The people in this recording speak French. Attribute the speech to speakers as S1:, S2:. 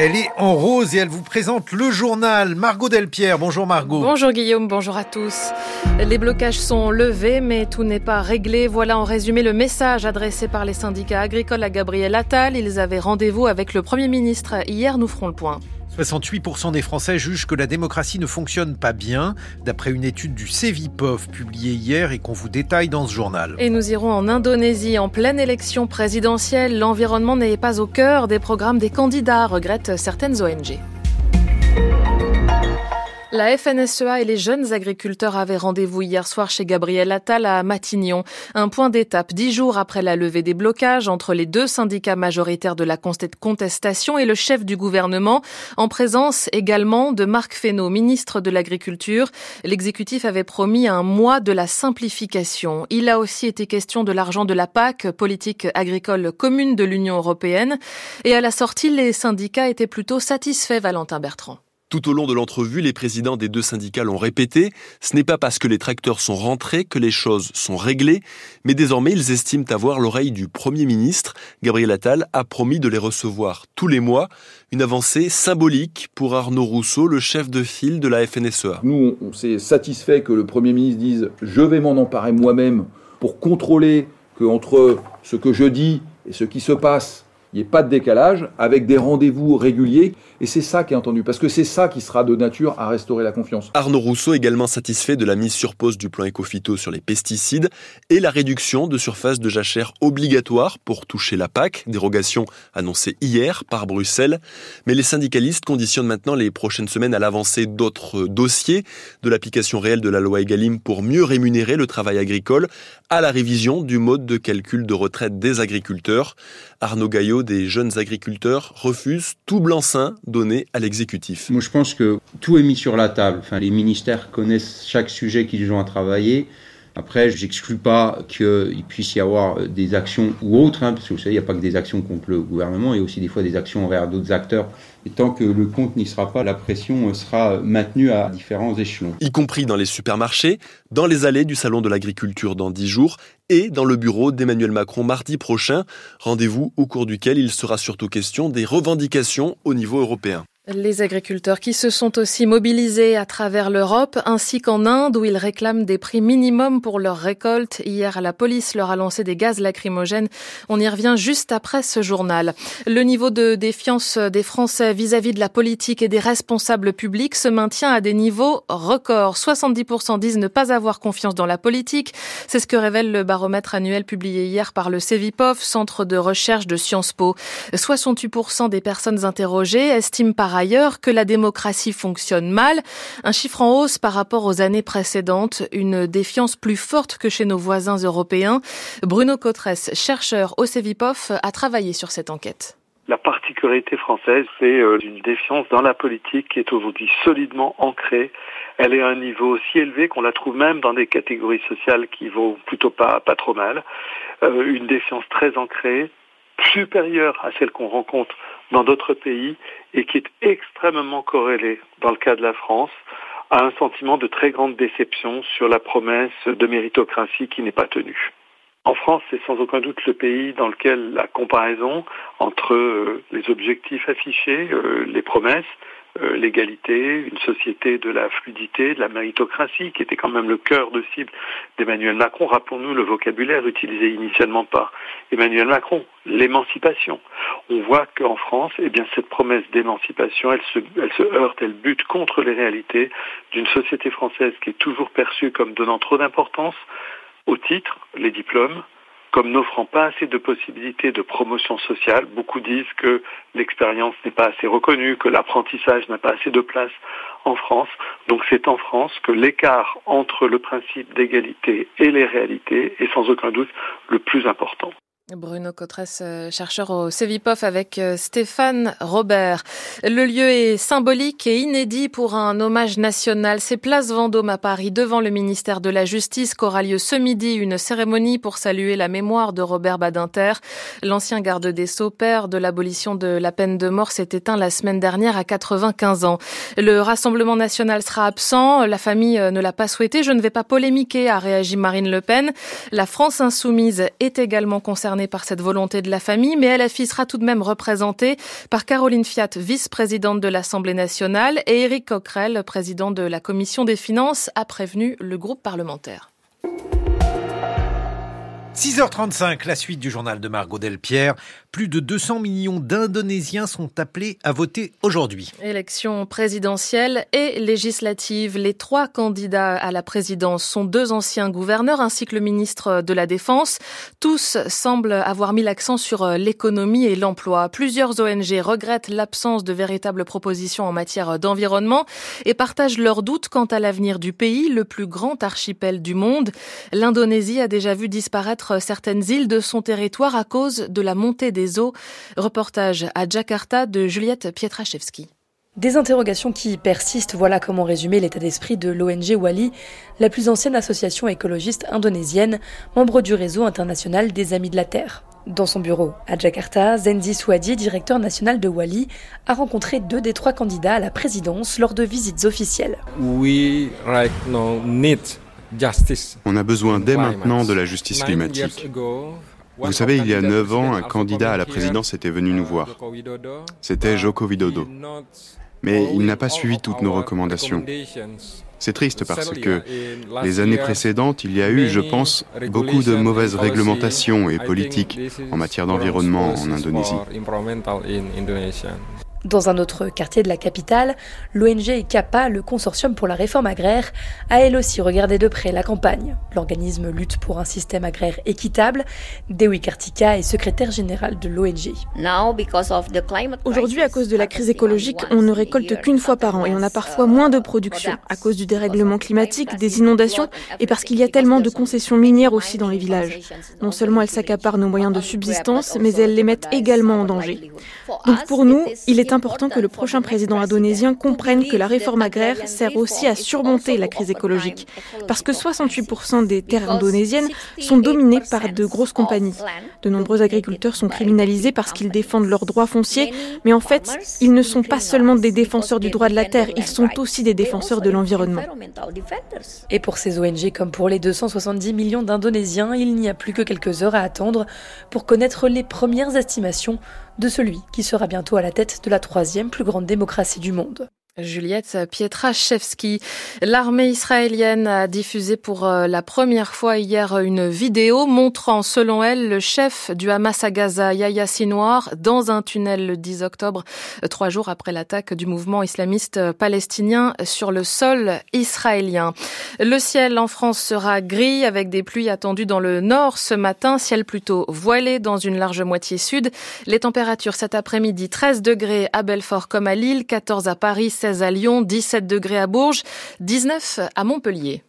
S1: Elle est en rose et elle vous présente le journal. Margot Delpierre, bonjour Margot.
S2: Bonjour Guillaume, bonjour à tous. Les blocages sont levés, mais tout n'est pas réglé. Voilà en résumé le message adressé par les syndicats agricoles à Gabriel Attal. Ils avaient rendez-vous avec le Premier ministre. Hier, nous ferons le point.
S1: 68% des Français jugent que la démocratie ne fonctionne pas bien, d'après une étude du Cevipof publiée hier et qu'on vous détaille dans ce journal.
S2: Et nous irons en Indonésie en pleine élection présidentielle. L'environnement n'est pas au cœur des programmes des candidats, regrettent certaines ONG. La FNSEA et les jeunes agriculteurs avaient rendez-vous hier soir chez Gabriel Attal à Matignon. Un point d'étape dix jours après la levée des blocages entre les deux syndicats majoritaires de la contestation et le chef du gouvernement, en présence également de Marc Fesneau, ministre de l'Agriculture. L'exécutif avait promis un mois de la simplification. Il a aussi été question de l'argent de la PAC, politique agricole commune de l'Union européenne. Et à la sortie, les syndicats étaient plutôt satisfaits, Valentin Bertrand.
S3: Tout au long de l'entrevue, les présidents des deux syndicats l'ont répété, ce n'est pas parce que les tracteurs sont rentrés que les choses sont réglées, mais désormais ils estiment avoir l'oreille du Premier ministre. Gabriel Attal a promis de les recevoir tous les mois, une avancée symbolique pour Arnaud Rousseau, le chef de file de la FNSEA.
S4: Nous, on s'est satisfait que le Premier ministre dise « je vais m'en emparer moi-même pour contrôler que entre ce que je dis et ce qui se passe, il n'y ait pas de décalage, avec des rendez-vous réguliers. Et c'est ça qui est entendu, parce que c'est ça qui sera de nature à restaurer la confiance.
S3: Arnaud Rousseau également satisfait de la mise sur pause du plan Ecofito sur les pesticides et la réduction de surface de jachère obligatoire pour toucher la PAC, dérogation annoncée hier par Bruxelles. Mais les syndicalistes conditionnent maintenant les prochaines semaines à l'avancée d'autres dossiers, de l'application réelle de la loi Egalim pour mieux rémunérer le travail agricole, à la révision du mode de calcul de retraite des agriculteurs. Arnaud Gaillot des jeunes agriculteurs refuse tout blanc-seing donné à l'exécutif.
S5: Moi, je pense que tout est mis sur la table. Les ministères connaissent chaque sujet qu'ils ont à travailler. Après, je n'exclus pas qu'il puisse y avoir des actions ou autres, hein, parce que vous savez, il n'y a pas que des actions contre le gouvernement, il y a aussi des fois des actions envers d'autres acteurs. Et tant que le compte n'y sera pas, la pression sera maintenue à différents échelons.
S3: Y compris dans les supermarchés, dans les allées du Salon de l'agriculture dans dix jours et dans le bureau d'Emmanuel Macron mardi prochain. Rendez-vous au cours duquel il sera surtout question des revendications au niveau européen.
S2: Les agriculteurs qui se sont aussi mobilisés à travers l'Europe ainsi qu'en Inde où ils réclament des prix minimums pour leurs récoltes. Hier, la police leur a lancé des gaz lacrymogènes. On y revient juste après ce journal. Le niveau de défiance des Français vis-à-vis de la politique et des responsables publics se maintient à des niveaux records. 70% disent ne pas avoir confiance dans la politique. C'est ce que révèle le baromètre annuel publié hier par le CEVIPOF, centre de recherche de Sciences Po. 68% des personnes interrogées estiment par ailleurs que la démocratie fonctionne mal, un chiffre en hausse par rapport aux années précédentes, une défiance plus forte que chez nos voisins européens. Bruno Cotresse, chercheur au CEVIPOF, a travaillé sur cette enquête.
S6: La particularité française, c'est euh, une défiance dans la politique qui est aujourd'hui solidement ancrée. Elle est à un niveau aussi élevé qu'on la trouve même dans des catégories sociales qui vont plutôt pas, pas trop mal. Euh, une défiance très ancrée, supérieure à celle qu'on rencontre dans d'autres pays et qui est extrêmement corrélée dans le cas de la France à un sentiment de très grande déception sur la promesse de méritocratie qui n'est pas tenue. En France, c'est sans aucun doute le pays dans lequel la comparaison entre euh, les objectifs affichés, euh, les promesses, euh, l'égalité, une société de la fluidité, de la méritocratie, qui était quand même le cœur de cible d'Emmanuel Macron. Rappelons-nous le vocabulaire utilisé initialement par Emmanuel Macron, l'émancipation. On voit qu'en France, eh bien, cette promesse d'émancipation, elle se, elle se heurte, elle bute contre les réalités d'une société française qui est toujours perçue comme donnant trop d'importance au titre, les diplômes, comme n'offrant pas assez de possibilités de promotion sociale. Beaucoup disent que l'expérience n'est pas assez reconnue, que l'apprentissage n'a pas assez de place en France. Donc c'est en France que l'écart entre le principe d'égalité et les réalités est sans aucun doute le plus important.
S2: Bruno Cotresse, euh, chercheur au CEVIPOF avec euh, Stéphane Robert. Le lieu est symbolique et inédit pour un hommage national. C'est Place Vendôme à Paris, devant le ministère de la Justice, qu'aura lieu ce midi une cérémonie pour saluer la mémoire de Robert Badinter. L'ancien garde des Sceaux, père de l'abolition de la peine de mort, s'est éteint la semaine dernière à 95 ans. Le Rassemblement national sera absent. La famille euh, ne l'a pas souhaité. Je ne vais pas polémiquer, a réagi Marine Le Pen. La France insoumise est également concernée par cette volonté de la famille, mais LFI sera tout de même représentée par Caroline Fiat, vice-présidente de l'Assemblée nationale, et Éric Coquerel, président de la Commission des finances, a prévenu le groupe parlementaire.
S1: 6h35, la suite du journal de Margot Delpierre. Plus de 200 millions d'Indonésiens sont appelés à voter aujourd'hui.
S2: Élection présidentielle et législative. Les trois candidats à la présidence sont deux anciens gouverneurs ainsi que le ministre de la Défense. Tous semblent avoir mis l'accent sur l'économie et l'emploi. Plusieurs ONG regrettent l'absence de véritables propositions en matière d'environnement et partagent leurs doutes quant à l'avenir du pays, le plus grand archipel du monde. L'Indonésie a déjà vu disparaître certaines îles de son territoire à cause de la montée des eaux. Reportage à Jakarta de Juliette Pietraszewski.
S7: Des interrogations qui persistent, voilà comment résumer l'état d'esprit de l'ONG Wali, la plus ancienne association écologiste indonésienne, membre du réseau international des Amis de la Terre. Dans son bureau à Jakarta, Zenzi Swadi, directeur national de Wali, a rencontré deux des trois candidats à la présidence lors de visites officielles.
S8: We right now need
S9: on a besoin dès maintenant de la justice climatique. Vous savez, il y a neuf ans, un candidat à la présidence était venu nous voir. C'était Joko Widodo. Mais il n'a pas suivi toutes nos recommandations. C'est triste parce que les années précédentes, il y a eu, je pense, beaucoup de mauvaises réglementations et politiques en matière d'environnement en Indonésie.
S7: Dans un autre quartier de la capitale, l'ONG CAPA, le Consortium pour la réforme agraire, a elle aussi regardé de près la campagne. L'organisme lutte pour un système agraire équitable. Dewi Kartika est secrétaire générale de l'ONG.
S10: Aujourd'hui, à cause de la crise écologique, on ne récolte qu'une fois par an et on a parfois moins de production à cause du dérèglement climatique, des inondations et parce qu'il y a tellement de concessions minières aussi dans les villages. Non seulement elles s'accaparent nos moyens de subsistance, mais elles les mettent également en danger. Donc pour nous, il est important que le prochain président indonésien comprenne que la réforme agraire sert aussi à surmonter la crise écologique, parce que 68% des terres indonésiennes sont dominées par de grosses compagnies. De nombreux agriculteurs sont criminalisés parce qu'ils défendent leurs droits fonciers, mais en fait, ils ne sont pas seulement des défenseurs du droit de la terre, ils sont aussi des défenseurs de l'environnement.
S7: Et pour ces ONG comme pour les 270 millions d'Indonésiens, il n'y a plus que quelques heures à attendre pour connaître les premières estimations de celui qui sera bientôt à la tête de la troisième plus grande démocratie du monde.
S2: Juliette Pietraszewski. L'armée israélienne a diffusé pour euh, la première fois hier une vidéo montrant, selon elle, le chef du Hamas à Gaza, Yahya Sinwar, dans un tunnel le 10 octobre, trois jours après l'attaque du mouvement islamiste palestinien sur le sol israélien. Le ciel en France sera gris avec des pluies attendues dans le nord ce matin, ciel plutôt voilé dans une large moitié sud. Les températures cet après-midi 13 degrés à Belfort comme à Lille, 14 à Paris, 16 à Lyon, 17 degrés à Bourges, 19 à Montpellier.